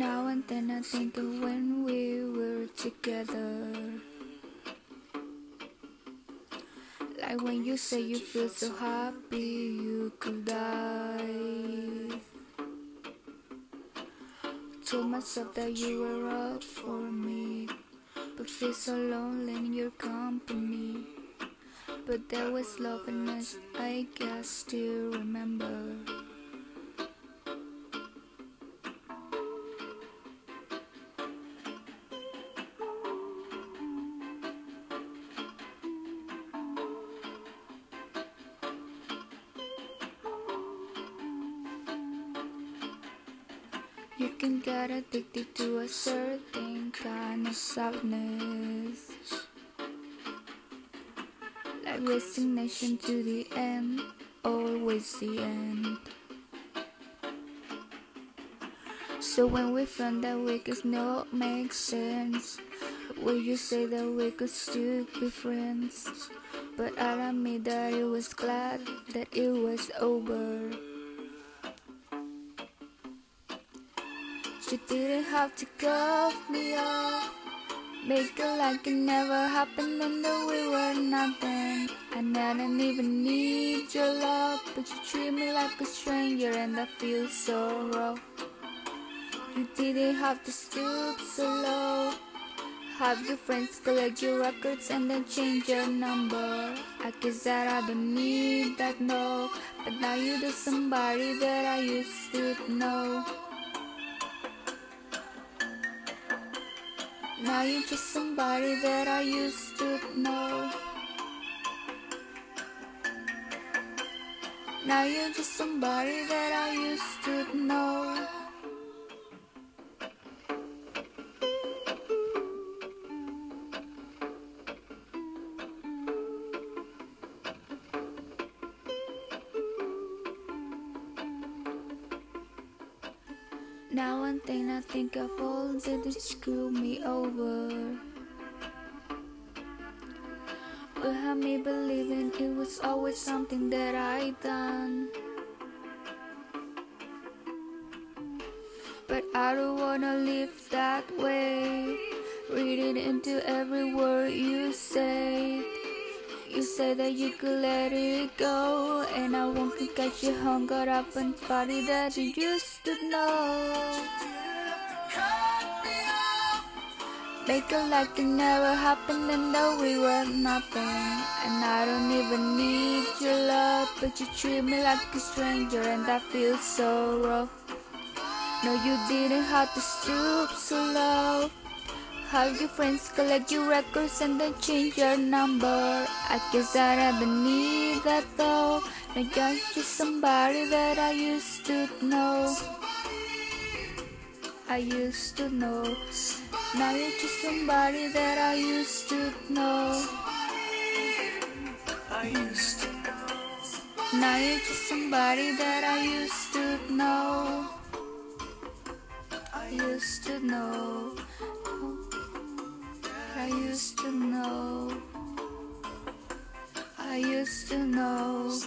Now and then I think of when we were together. Like when you say you feel so happy you could die. Told myself that you were up for me, but feel so lonely in your company. But there was love us, I guess still remember. You can get addicted to a certain kind of sadness. Like resignation to the end, always the end. So when we found that we could not make sense, will you say that we could still be friends? But I admit that I was glad that it was over. You didn't have to cut me off. Make it like it never happened and that we were nothing. And I didn't even need your love, but you treat me like a stranger and I feel so rough. You didn't have to stoop so low. Have your friends collect your records and then change your number. I guess that I don't need that no, but now you're the somebody that I used to know. Now you're just somebody that I used to know. Now you're just somebody that Now and then I think of all that they screw me over. But had me believing it was always something that I done. But I don't wanna live that way. Reading into every word say that you could let it go, and I won't catch you hung up and body that you used to know. Make it like it never happened and that we were nothing. And I don't even need your love, but you treat me like a stranger, and I feel so rough. No, you didn't have to stoop so low. Have your friends collect your records and then change your number. I guess that I need that though. Now you're just somebody that I used to know. I used to know. Now you're just somebody that I used to know. I used to know. Now you're just somebody that I used to know. I used to know. I used to know. I used to know.